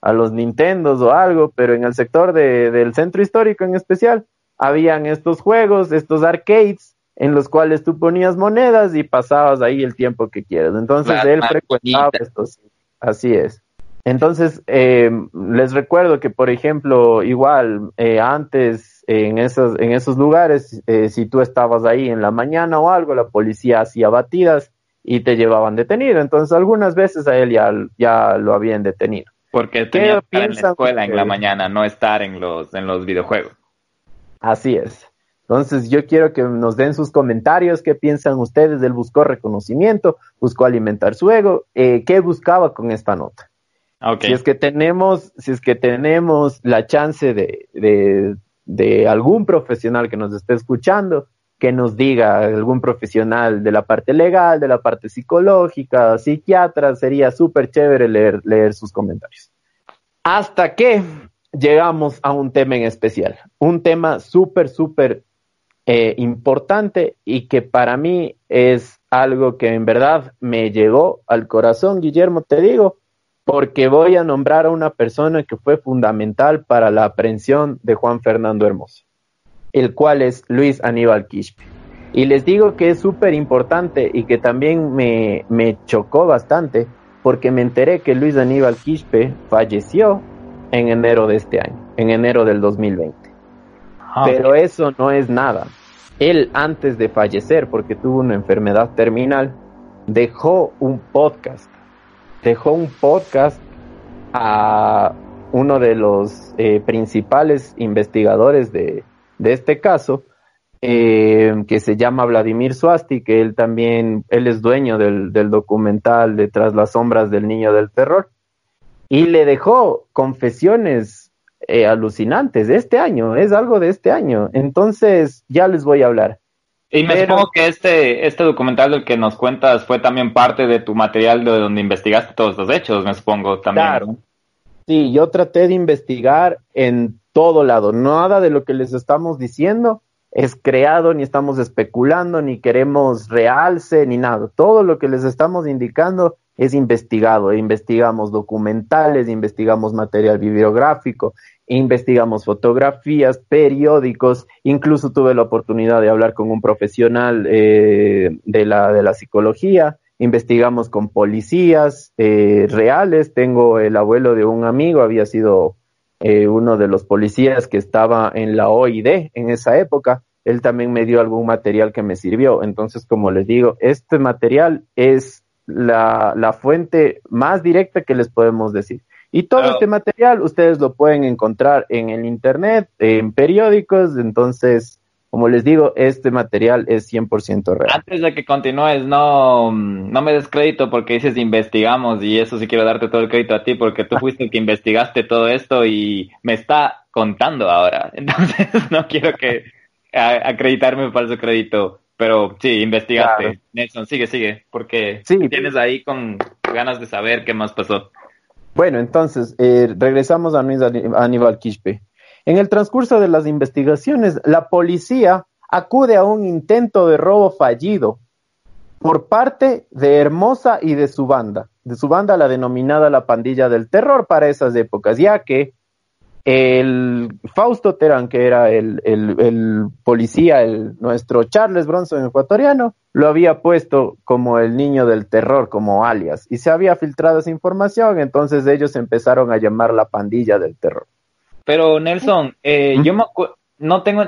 a, los Nintendos o algo, pero en el sector de, del centro histórico en especial, habían estos juegos, estos arcades en los cuales tú ponías monedas y pasabas ahí el tiempo que quieras. Entonces él frecuentaba estos. Así es. Entonces, eh, les recuerdo que, por ejemplo, igual eh, antes en esos, en esos lugares, eh, si tú estabas ahí en la mañana o algo, la policía hacía batidas y te llevaban detenido. Entonces, algunas veces a él ya, ya lo habían detenido. Porque tenía que estar en la escuela en la mañana, no estar en los, en los videojuegos. Así es. Entonces, yo quiero que nos den sus comentarios, qué piensan ustedes. Él buscó reconocimiento, buscó alimentar su ego, eh, qué buscaba con esta nota. Si es que tenemos, si es que tenemos la chance de, de, de algún profesional que nos esté escuchando, que nos diga algún profesional de la parte legal, de la parte psicológica, psiquiatra, sería súper chévere leer, leer sus comentarios. Hasta que llegamos a un tema en especial, un tema súper, súper eh, importante y que para mí es algo que en verdad me llegó al corazón, Guillermo, te digo, porque voy a nombrar a una persona que fue fundamental para la aprehensión de Juan Fernando Hermoso, el cual es Luis Aníbal Quispe. Y les digo que es súper importante y que también me, me chocó bastante porque me enteré que Luis Aníbal Quispe falleció en enero de este año, en enero del 2020. Ah, Pero eso no es nada, él antes de fallecer, porque tuvo una enfermedad terminal, dejó un podcast. Dejó un podcast a uno de los eh, principales investigadores de, este caso, eh, que se llama Vladimir Suasti, que él también, él es dueño del, del documental Detrás las sombras del niño del terror, y le dejó confesiones eh, alucinantes de este año, es algo de este año. Entonces, ya les voy a hablar. Y me supongo que este, este documental del que nos cuentas fue también parte de tu material de donde investigaste todos los hechos, me supongo también. Sí, yo traté de investigar en todo lado. Nada de lo que les estamos diciendo es creado, ni estamos especulando, ni queremos realce, ni nada. Todo lo que les estamos indicando es investigado. Investigamos documentales, investigamos material bibliográfico, investigamos fotografías, periódicos, incluso tuve la oportunidad de hablar con un profesional eh, de, la, de la psicología, investigamos con policías eh, reales, tengo el abuelo de un amigo, había sido eh, uno de los policías que estaba en la OID en esa época, él también me dio algún material que me sirvió. Entonces, como les digo, este material es la, la fuente más directa que les podemos decir. Y todo este material ustedes lo pueden encontrar en el Internet, en periódicos, entonces, como les digo, este material es 100% real. Antes de que continúes, no, no me des crédito porque dices investigamos y eso sí quiero darte todo el crédito a ti porque tú fuiste el que investigaste todo esto y me está contando ahora. Entonces, no quiero que acreditarme falso crédito. Pero sí, investigaste. Nelson, sigue, sigue, porque sí. tienes ahí con ganas de saber qué más pasó. Bueno, entonces, eh, regresamos a Aníbal Quispe. En el transcurso de las investigaciones, la policía acude a un intento de robo fallido por parte de Hermosa y de su banda, de su banda la denominada la pandilla del terror para esas épocas, ya que el Fausto Terán, que era el, el, policía, el, nuestro Charles Bronson ecuatoriano, lo había puesto como el niño del terror, como alias, y se había filtrado esa información, entonces ellos empezaron a llamar la pandilla del terror. Pero Nelson, eh, yo no tengo,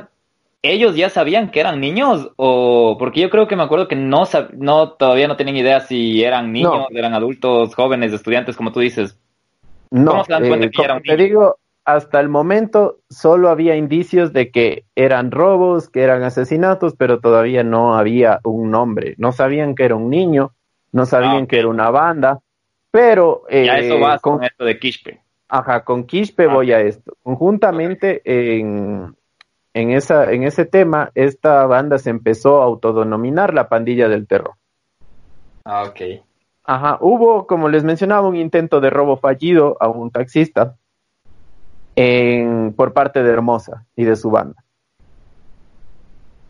ellos ya sabían que eran niños o porque yo creo que me acuerdo que no, no todavía no tienen idea si eran niños, eran adultos, jóvenes, estudiantes, como tú dices. No, se dan cuenta eh, que eran te digo, hasta el momento solo había indicios de que eran robos, que eran asesinatos, pero todavía no había un nombre. No sabían que era un niño, no sabían ah, que era una banda, pero... Eh, ya eso va con, esto de Quispe. Ajá, con Quispe ah. voy a esto. Conjuntamente en, en, esa, en ese tema, esta banda se empezó a autodenominar la pandilla del terror. Ah, ok. Ajá, hubo, como les mencionaba, un intento de robo fallido a un taxista por parte de Hermosa y de su banda.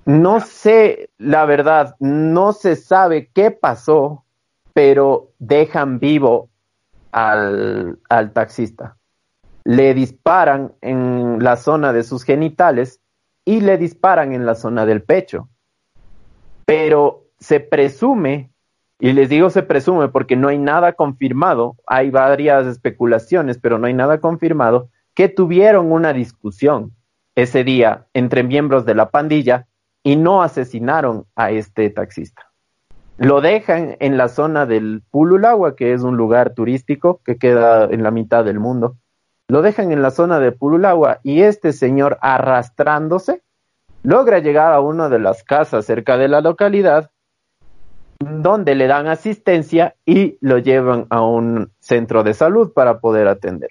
No sé, la verdad, no se sabe qué pasó, pero dejan vivo al, al taxista. Le disparan en la zona de sus genitales y le disparan en la zona del pecho. Pero se presume, y les digo se presume porque no hay nada confirmado, hay varias especulaciones, pero no hay nada confirmado, que tuvieron una discusión ese día entre miembros de la pandilla y no asesinaron a este taxista. Lo dejan en la zona del Pululagua, que es un lugar turístico que queda en la mitad del mundo. Lo dejan en la zona de Pululagua y este señor arrastrándose logra llegar a una de las casas cerca de la localidad donde le dan asistencia y lo llevan a un centro de salud para poder atender.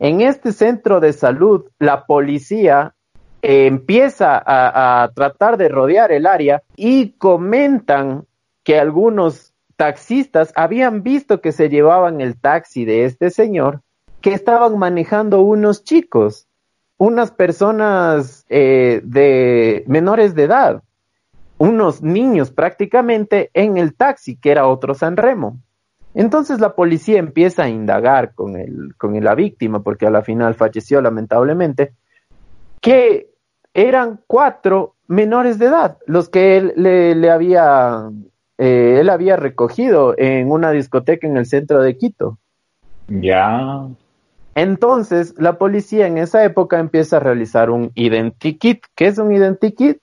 En este centro de salud, la policía empieza a, tratar de rodear el área y comentan que algunos taxistas habían visto que se llevaban el taxi de este señor, que estaban manejando unos chicos, unas personas eh, de menores de edad, unos niños prácticamente en el taxi, que era otro San Remo. Entonces la policía empieza a indagar con, el, con la víctima, porque a la final falleció lamentablemente, que eran cuatro menores de edad los que él le, había eh, él había recogido en una discoteca en el centro de Quito. Ya. Entonces, la policía en esa época empieza a realizar un identikit. ¿Qué es un identikit?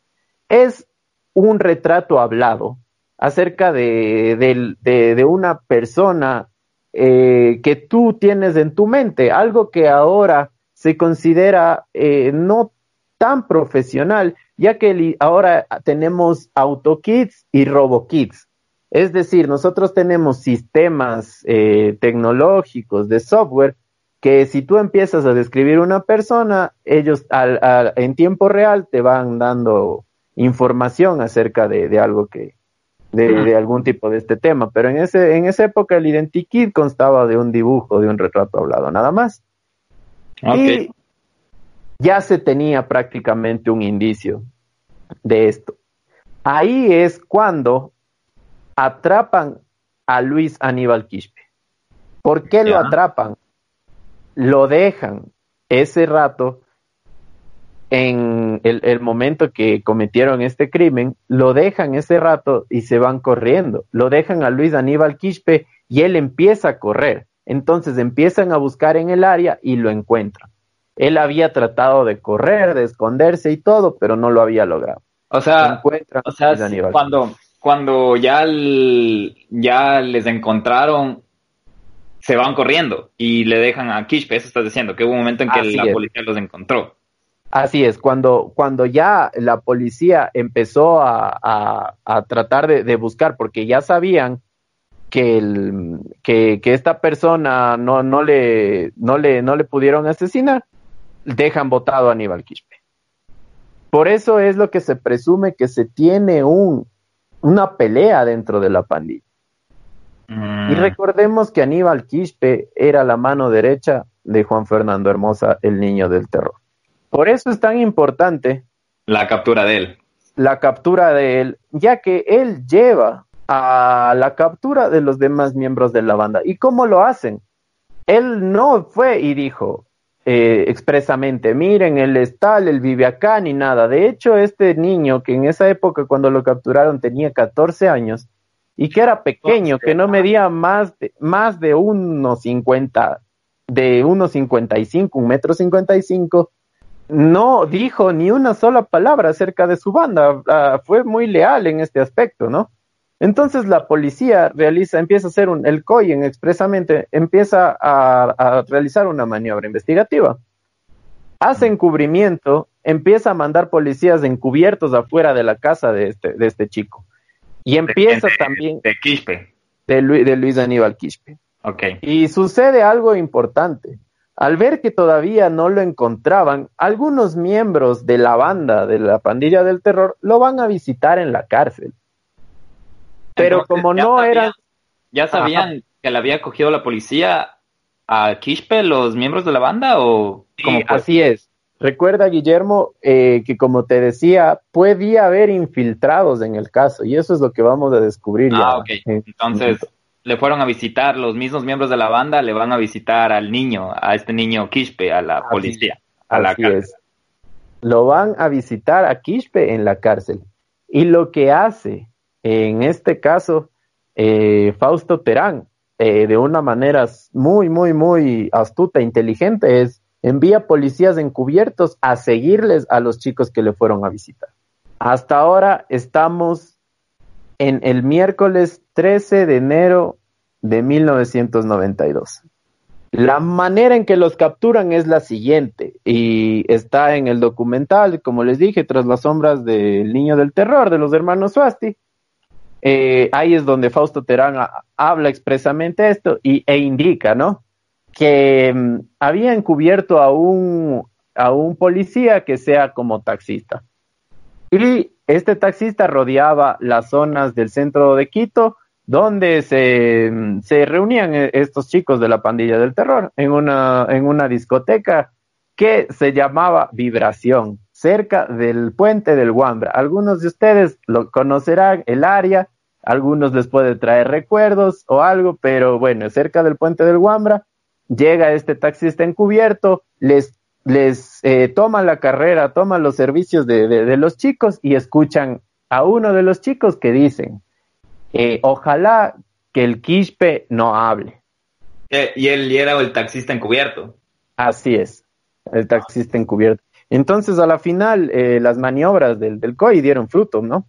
Es un retrato hablado acerca de, de, una persona eh, que tú tienes en tu mente, algo que ahora se considera eh, no tan profesional, ya que ahora tenemos AutoKits y RoboKits. Es decir, nosotros tenemos sistemas eh, tecnológicos de software que si tú empiezas a describir una persona, ellos en tiempo real te van dando información acerca de algo que, de, algún tipo de este tema, pero en, ese, en esa época el identikit constaba de un dibujo, de un retrato hablado, nada más. Y ya se tenía prácticamente un indicio de esto. Ahí es cuando atrapan a Luis Aníbal Quispe. ¿Por qué lo atrapan? Lo dejan ese rato en el, momento que cometieron este crimen, lo dejan ese rato y se van corriendo. Lo dejan a Luis Aníbal Quispe y él empieza a correr. Entonces empiezan a buscar en el área y lo encuentran. Él había tratado de correr, de esconderse y todo, pero no lo había logrado. O sea, o sea cuando, cuando ya, ya les encontraron, se van corriendo y le dejan a Quispe, eso estás diciendo, que hubo un momento en que la policía los encontró. Así es, cuando, cuando ya la policía empezó a, tratar de, buscar, porque ya sabían que, el, que, esta persona no, no, le, no, le, no le pudieron asesinar, dejan votado a Aníbal Quispe. Por eso es lo que se presume que se tiene un, una pelea dentro de la pandilla. Y mm. recordemos que Aníbal Quispe era la mano derecha de Juan Fernando Hermosa, el niño del terror. Por eso es tan importante la captura de él. La captura de él, ya que él lleva a la captura de los demás miembros de la banda. ¿Y cómo lo hacen? Él no fue y dijo eh, expresamente, miren, él es tal, él vive acá, ni nada. De hecho, este niño que en esa época cuando lo capturaron tenía 14 años y que era pequeño, que no medía más de, más de unos 50, de unos 55, un metro 55, no dijo ni una sola palabra acerca de su banda, ah, fue muy leal en este aspecto, ¿no? Entonces la policía realiza, empieza a hacer un, el COIN expresamente, empieza a, realizar una maniobra investigativa. Hace encubrimiento, empieza a mandar policías encubiertos afuera de la casa de este, de este chico. Y empieza también... De Quispe. De, de Luis Aníbal Quispe. Ok. Y sucede algo importante. Al ver que todavía no lo encontraban, algunos miembros de la banda de la pandilla del terror lo van a visitar en la cárcel. Pero como no eran... ¿Ya sabían que le había cogido la policía a Quispe, los miembros de la banda? o Así es. Recuerda, Guillermo, eh, que como te decía, podía haber infiltrados en el caso y eso es lo que vamos a descubrir ah, ya. ok. Entonces, le fueron a visitar, los mismos miembros de la banda le van a visitar al niño, a este niño Quispe, a la policía, a la cárcel. Lo van a visitar a Quispe en la cárcel. Y lo que hace, en este caso, eh, Fausto Terán, eh, de una manera muy, muy, muy astuta e inteligente, es envía policías encubiertos a seguirles a los chicos que le fueron a visitar. Hasta ahora estamos en el miércoles 13 de enero de 1992. La manera en que los capturan es la siguiente y está en el documental, como les dije, tras las sombras del niño del terror de los hermanos Swasti. Eh, ahí es donde Fausto Terán habla expresamente esto y, e indica, ¿no? Que mm, había encubierto a un, a un policía que sea como taxista. Y este taxista rodeaba las zonas del centro de Quito, donde se, se, reunían estos chicos de la pandilla del terror en una, en una discoteca que se llamaba Vibración, cerca del puente del Guambra. Algunos de ustedes lo conocerán, el área, algunos les puede traer recuerdos o algo, pero bueno, cerca del puente del Guambra, llega este taxista encubierto, les les eh, toman la carrera, toman los servicios de, los chicos y escuchan a uno de los chicos que dicen, eh, ojalá que el Quispe no hable. Eh, y él era el taxista encubierto. Así es, el taxista encubierto. Entonces, a la final, las maniobras del, del COI dieron fruto, ¿no?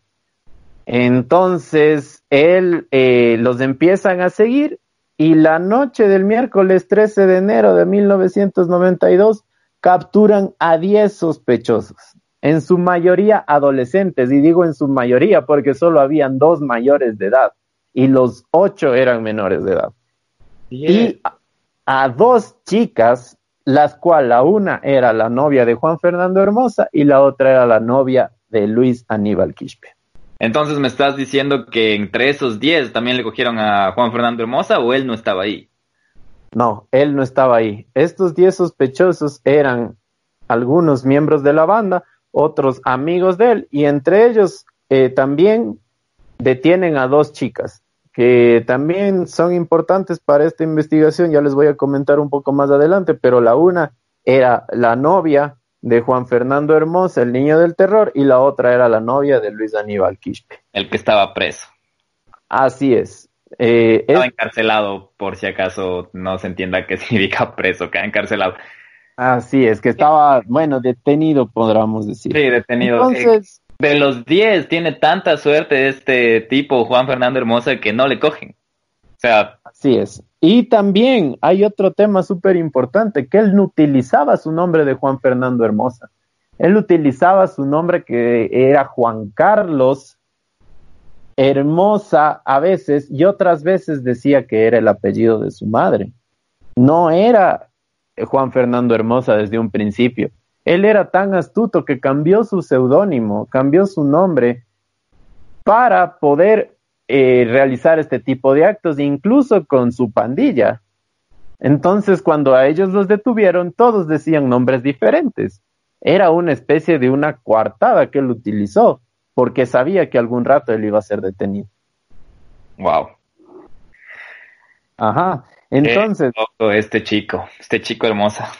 Entonces, él los empiezan a seguir y la noche del miércoles 13 de enero de 1992 capturan a 10 sospechosos, en su mayoría adolescentes, y digo en su mayoría porque solo habían dos mayores de edad y los ocho eran menores de edad. Y a, dos chicas, las cuales la una era la novia de Juan Fernando Hermosa y la otra era la novia de Luis Aníbal Quispe. Entonces me estás diciendo que entre esos 10 también le cogieron a Juan Fernando Hermosa o él no estaba ahí. No, él no estaba ahí. Estos 10 sospechosos eran algunos miembros de la banda, otros amigos de él, y entre ellos eh, también detienen a dos chicas que también son importantes para esta investigación, ya les voy a comentar un poco más adelante, pero la una era la novia de Juan Fernando Hermosa, el niño del terror, y la otra era la novia de Luis Aníbal Quispe. El que estaba preso. Así es. Eh, estaba encarcelado, por si acaso no se entienda qué significa preso, que encarcelado. Así es, que estaba, bueno, detenido, podríamos decir. Sí, detenido. Entonces, de los 10 tiene tanta suerte este tipo, Juan Fernando Hermosa, que no le cogen. O sea. Así es. Y también hay otro tema súper importante, que él no utilizaba su nombre de Juan Fernando Hermosa. Él utilizaba su nombre que era Juan Carlos Hermosa a veces y otras veces decía que era el apellido de su madre. No era Juan Fernando Hermosa desde un principio. Él era tan astuto que cambió su seudónimo, cambió su nombre para poder eh, realizar este tipo de actos, incluso con su pandilla. Entonces, cuando a ellos los detuvieron, todos decían nombres diferentes. Era una especie de una coartada que él utilizó, porque sabía que algún rato él iba a ser detenido. Wow. Ajá. Entonces. este chico, este chico hermosa.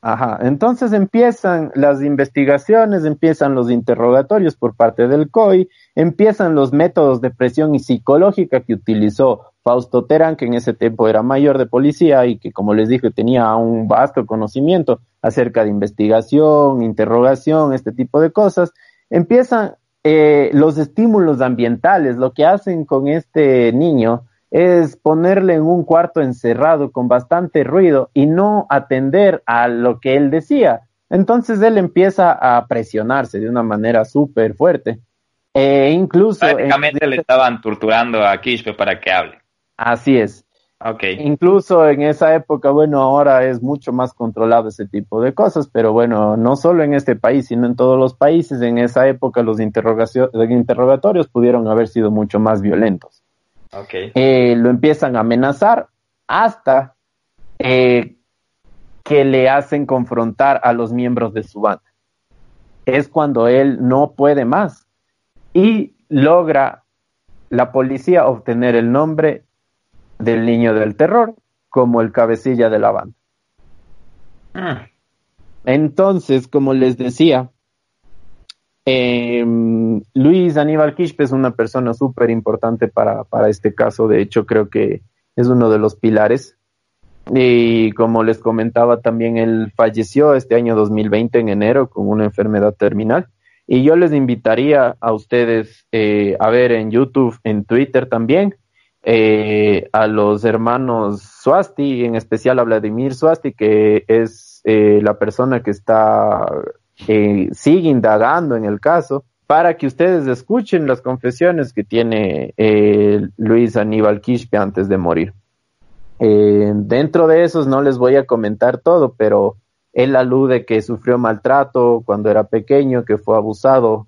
Ajá, entonces empiezan las investigaciones, empiezan los interrogatorios por parte del COI, empiezan los métodos de presión y psicológica que utilizó Fausto Terán, que en ese tiempo era mayor de policía y que, como les dije, tenía un vasto conocimiento acerca de investigación, interrogación, este tipo de cosas. Empiezan eh, los estímulos ambientales, lo que hacen con este niño es ponerle en un cuarto encerrado con bastante ruido y no atender a lo que él decía. Entonces él empieza a presionarse de una manera súper fuerte. E incluso... Prácticamente le estaban torturando a Kishpe para que hable. Así es. Okay. Incluso en esa época, bueno, ahora es mucho más controlado ese tipo de cosas, pero bueno, no solo en este país, sino en todos los países, en esa época los interrogatorios pudieron haber sido mucho más violentos. Eh, lo empiezan a amenazar hasta eh, que le hacen confrontar a los miembros de su banda. Es cuando él no puede más y logra la policía obtener el nombre del niño del terror como el cabecilla de la banda. Ah. Entonces, como les decía, eh, Luis Aníbal Quispe es una persona súper importante para, para este caso. De hecho, creo que es uno de los pilares. Y como les comentaba, también él falleció este año 2020 en enero con una enfermedad terminal. Y yo les invitaría a ustedes eh, a ver en YouTube, en Twitter también, eh, a los hermanos Swasti, en especial a Vladimir Swasti, que es eh, la persona que está eh, sigue indagando en el caso para que ustedes escuchen las confesiones que tiene eh, Luis Aníbal Quispe antes de morir. Eh, dentro de esos no les voy a comentar todo, pero él alude que sufrió maltrato cuando era pequeño, que fue abusado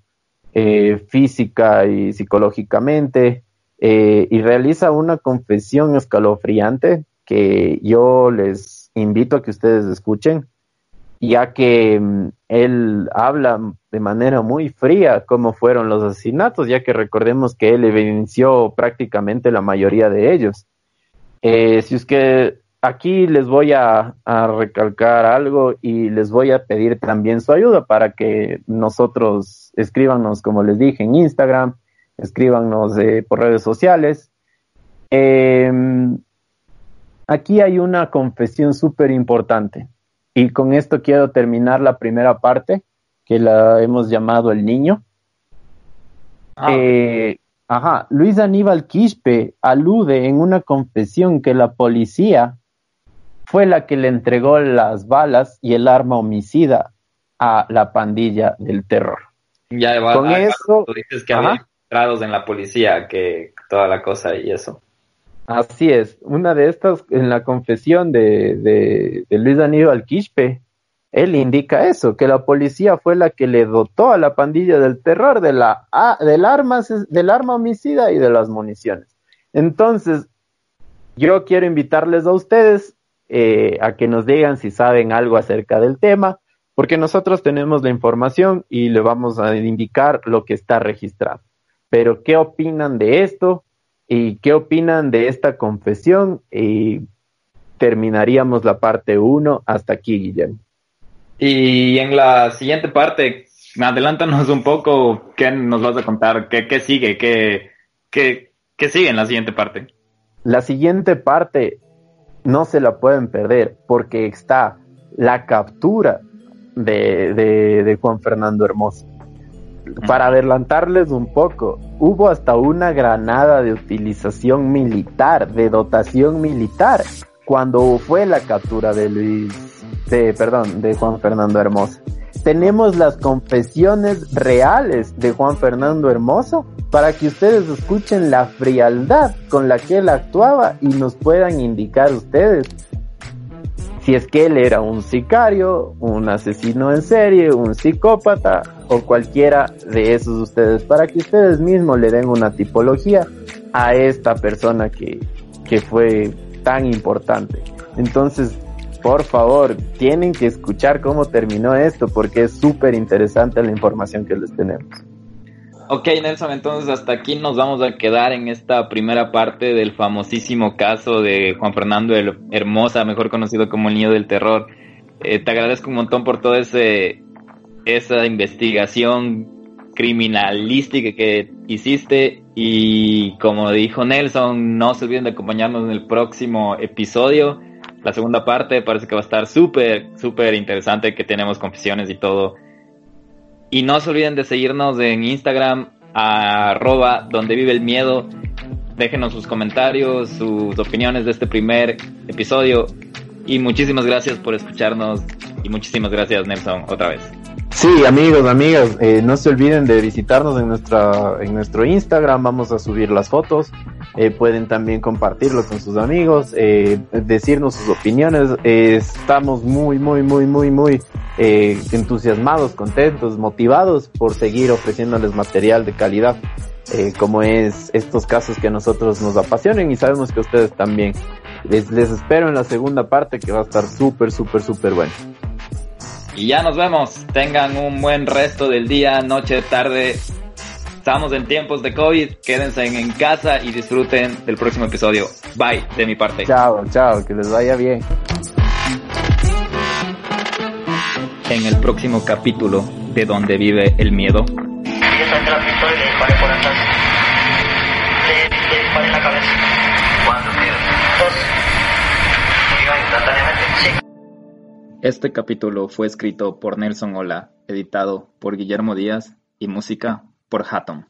física y psicológicamente, y realiza una confesión escalofriante que yo les invito a que ustedes escuchen ya que mm, él habla de manera muy fría cómo fueron los asesinatos, ya que recordemos que él evidenció prácticamente la mayoría de ellos. Eh, si es que aquí les voy a, recalcar algo y les voy a pedir también su ayuda para que nosotros escríbanos, como les dije, en Instagram, escríbanos eh, por redes sociales. Em, aquí hay una confesión súper importante y con esto quiero terminar la primera parte, que la hemos llamado El Niño. Ah. Eh, ajá, Luis Aníbal Quispe alude en una confesión que la policía fue la que le entregó las balas y el arma homicida a la pandilla del terror. Ya, Con eso, tú dices que había entrados en la policía, que toda la cosa y eso. Así es, una de estas, en la confesión de, Luis Aníbal Quispe, él indica eso, que la policía fue la que le dotó a la pandilla del terror de la, del, armas, del arma homicida y de las municiones. Entonces, yo quiero invitarles a ustedes eh, a que nos digan si saben algo acerca del tema, Porque nosotros tenemos la información y le vamos a indicar lo que está registrado. Pero, ¿qué opinan de esto? ¿Y qué opinan de esta confesión? Y terminaríamos la parte 1 hasta aquí, Guillermo. Y en la siguiente parte, adelántanos un poco, ¿qué nos vas a contar? ¿Qué, qué sigue? ¿Qué, qué, ¿Qué sigue en la siguiente parte? La siguiente parte no se la pueden perder porque está la captura de, de, Juan Fernando Hermoso. Para adelantarles un poco, hubo hasta una granada de utilización militar, de dotación militar, cuando fue la captura de Luis, de, perdón, de Juan Fernando Hermoso. Tenemos las confesiones reales de Juan Fernando Hermoso para que ustedes escuchen la frialdad con la que él actuaba y nos puedan indicar ustedes si es que él era un sicario, un asesino en serie, un psicópata o cualquiera de esos ustedes, para que ustedes mismos le den una tipología a esta persona que, que fue tan importante. Entonces, por favor, tienen que escuchar cómo terminó esto porque es súper interesante la información que les tenemos. Ok, Nelson, entonces hasta aquí nos vamos a quedar en esta primera parte del famosísimo caso de Juan Fernando Hermosa, mejor conocido como el niño del terror. Eh, te agradezco un montón por toda esa investigación criminalística que hiciste y como dijo Nelson, no se olviden de acompañarnos en el próximo episodio. La segunda parte parece que va a estar súper, súper interesante, que tenemos confesiones y todo. Y no se olviden de seguirnos en Instagram, arroba donde vive el miedo. Déjenos sus comentarios, sus opiniones de este primer episodio. Y muchísimas gracias por escucharnos. Y muchísimas gracias, Nelson, otra vez. Sí, amigos, amigas, eh, no se olviden de visitarnos en nuestra en nuestro Instagram, vamos a subir las fotos, eh, pueden también compartirlo con sus amigos, eh, decirnos sus opiniones, estamos muy, muy, muy, muy, muy entusiasmados, contentos, motivados por seguir ofreciéndoles material de calidad, como es estos casos que a nosotros nos apasionen y sabemos que ustedes también. Les, les espero en la segunda parte que va a estar súper, súper, súper bueno. Y ya nos vemos. Tengan un buen resto del día, noche, tarde. Estamos en tiempos de COVID. Quédense en, casa y disfruten del próximo episodio. Bye de mi parte. Chao, chao, que les vaya bien. En el próximo capítulo de Donde vive el miedo. Este capítulo fue escrito por Nelson Ola, editado por Guillermo Díaz y música por Hatton.